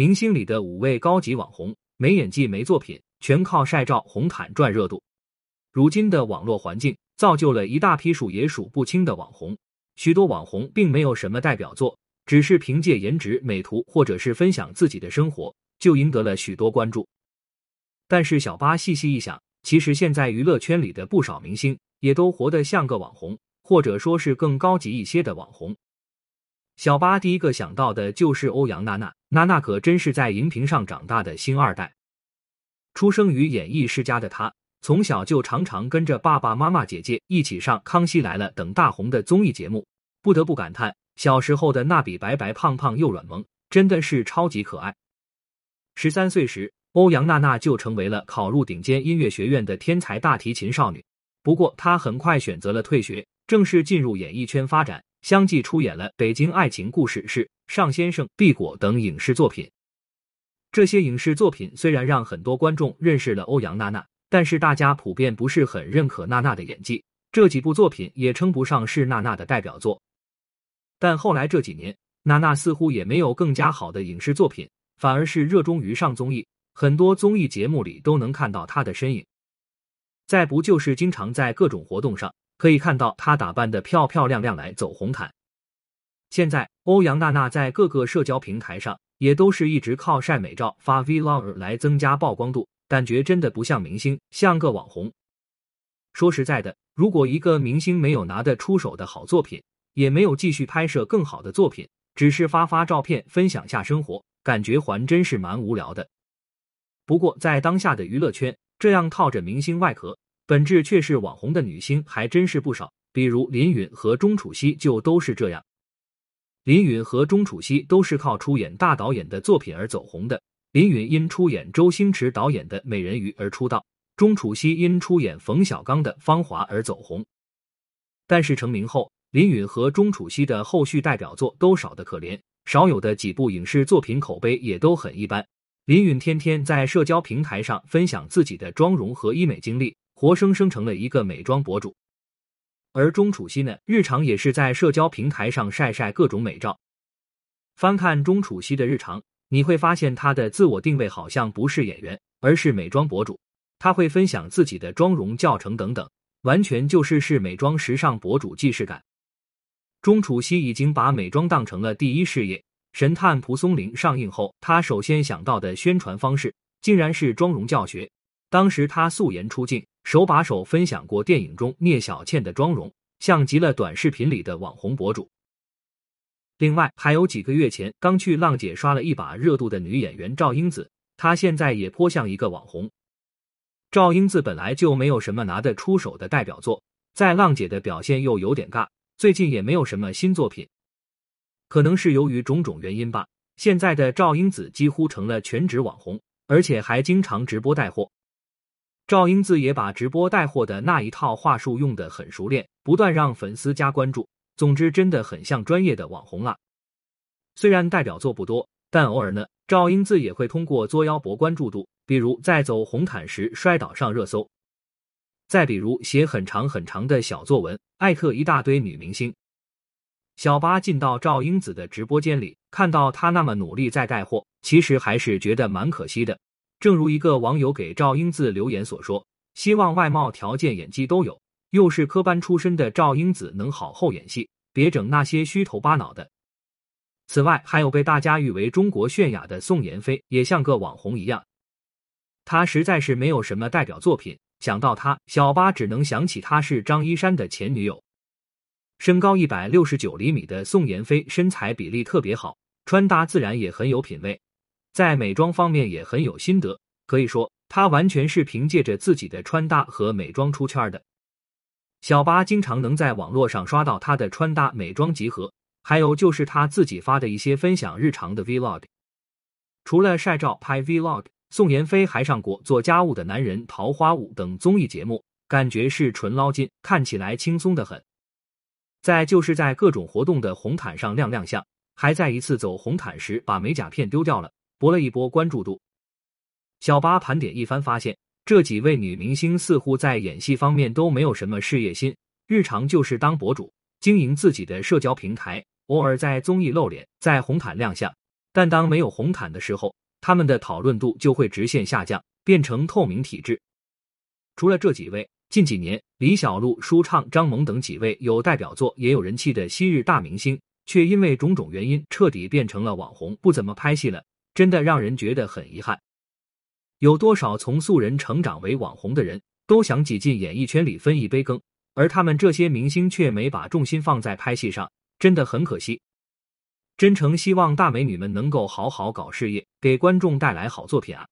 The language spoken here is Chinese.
明星里的五位高级网红，没演技没作品，全靠晒照红毯赚热度。如今的网络环境造就了一大批数也数不清的网红，许多网红并没有什么代表作，只是凭借颜值、美图或者是分享自己的生活，就赢得了许多关注。但是小八细细一想，其实现在娱乐圈里的不少明星也都活得像个网红，或者说是更高级一些的网红。小八第一个想到的就是欧阳娜娜，娜娜可真是在荧屏上长大的星二代。出生于演艺世家的她，从小就常常跟着爸爸妈妈、姐姐一起上《康熙来了》等大红的综艺节目。不得不感叹，小时候的那比白白胖胖又软萌，真的是超级可爱。十三岁时。欧阳娜娜就成为了考入顶尖音乐学院的天才大提琴少女。不过，她很快选择了退学，正式进入演艺圈发展，相继出演了《北京爱情故事》、是《尚先生》、《碧果》等影视作品。这些影视作品虽然让很多观众认识了欧阳娜娜，但是大家普遍不是很认可娜娜的演技。这几部作品也称不上是娜娜的代表作。但后来这几年，娜娜似乎也没有更加好的影视作品，反而是热衷于上综艺。很多综艺节目里都能看到她的身影，再不就是经常在各种活动上可以看到她打扮的漂漂亮亮来走红毯。现在欧阳娜娜在各个社交平台上也都是一直靠晒美照、发 vlog 来增加曝光度，感觉真的不像明星，像个网红。说实在的，如果一个明星没有拿得出手的好作品，也没有继续拍摄更好的作品，只是发发照片分享下生活，感觉还真是蛮无聊的。不过，在当下的娱乐圈，这样套着明星外壳，本质却是网红的女星还真是不少。比如林允和钟楚曦就都是这样。林允和钟楚曦都是靠出演大导演的作品而走红的。林允因出演周星驰导演的《美人鱼》而出道，钟楚曦因出演冯小刚的《芳华》而走红。但是成名后，林允和钟楚曦的后续代表作都少得可怜，少有的几部影视作品口碑也都很一般。林允天天在社交平台上分享自己的妆容和医美经历，活生生成了一个美妆博主。而钟楚曦呢，日常也是在社交平台上晒晒各种美照。翻看钟楚曦的日常，你会发现她的自我定位好像不是演员，而是美妆博主。她会分享自己的妆容教程等等，完全就是是美妆时尚博主既视感。钟楚曦已经把美妆当成了第一事业。神探蒲松龄上映后，他首先想到的宣传方式竟然是妆容教学。当时他素颜出镜，手把手分享过电影中聂小倩的妆容，像极了短视频里的网红博主。另外，还有几个月前刚去浪姐刷了一把热度的女演员赵英子，她现在也颇像一个网红。赵英子本来就没有什么拿得出手的代表作，在浪姐的表现又有点尬，最近也没有什么新作品。可能是由于种种原因吧，现在的赵英子几乎成了全职网红，而且还经常直播带货。赵英子也把直播带货的那一套话术用得很熟练，不断让粉丝加关注。总之，真的很像专业的网红啊。虽然代表作不多，但偶尔呢，赵英子也会通过作妖博关注度，比如在走红毯时摔倒上热搜，再比如写很长很长的小作文艾特一大堆女明星。小八进到赵英子的直播间里，看到她那么努力在带货，其实还是觉得蛮可惜的。正如一个网友给赵英子留言所说：“希望外貌条件、演技都有，又是科班出身的赵英子能好好演戏，别整那些虚头巴脑的。”此外，还有被大家誉为中国泫雅的宋妍霏，也像个网红一样。她实在是没有什么代表作品，想到她，小八只能想起她是张一山的前女友。身高一百六十九厘米的宋妍霏身材比例特别好，穿搭自然也很有品味，在美妆方面也很有心得。可以说，她完全是凭借着自己的穿搭和美妆出圈的。小八经常能在网络上刷到她的穿搭美妆集合，还有就是她自己发的一些分享日常的 vlog。除了晒照拍 vlog，宋妍霏还上过做家务的男人、桃花坞等综艺节目，感觉是纯捞金，看起来轻松的很。再就是在各种活动的红毯上亮亮相，还在一次走红毯时把美甲片丢掉了，博了一波关注度。小八盘点一番，发现这几位女明星似乎在演戏方面都没有什么事业心，日常就是当博主，经营自己的社交平台，偶尔在综艺露脸，在红毯亮相。但当没有红毯的时候，他们的讨论度就会直线下降，变成透明体制。除了这几位，近几年李小璐、舒畅、张萌等几位有代表作也有人气的昔日大明星，却因为种种原因彻底变成了网红，不怎么拍戏了，真的让人觉得很遗憾。有多少从素人成长为网红的人都想挤进演艺圈里分一杯羹，而他们这些明星却没把重心放在拍戏上，真的很可惜。真诚希望大美女们能够好好搞事业，给观众带来好作品啊！